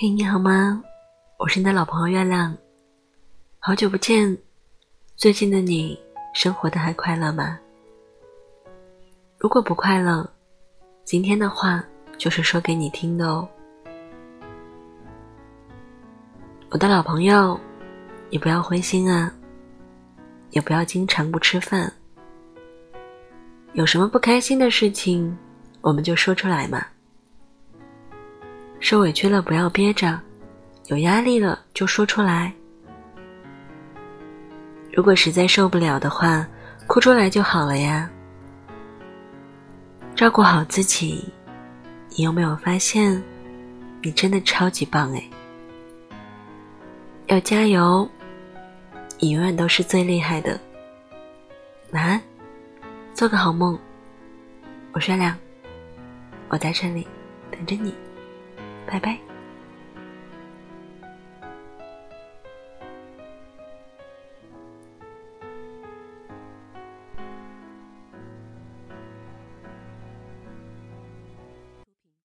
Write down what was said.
嘿，你好吗？我是你的老朋友月亮，好久不见。最近的你生活的还快乐吗？如果不快乐，今天的话就是说给你听的哦。我的老朋友，你不要灰心啊，也不要经常不吃饭。有什么不开心的事情，我们就说出来嘛。受委屈了不要憋着，有压力了就说出来。如果实在受不了的话，哭出来就好了呀。照顾好自己，你有没有发现，你真的超级棒哎！要加油，你永远都是最厉害的。晚安，做个好梦。我是亮，我在这里等着你。拜拜。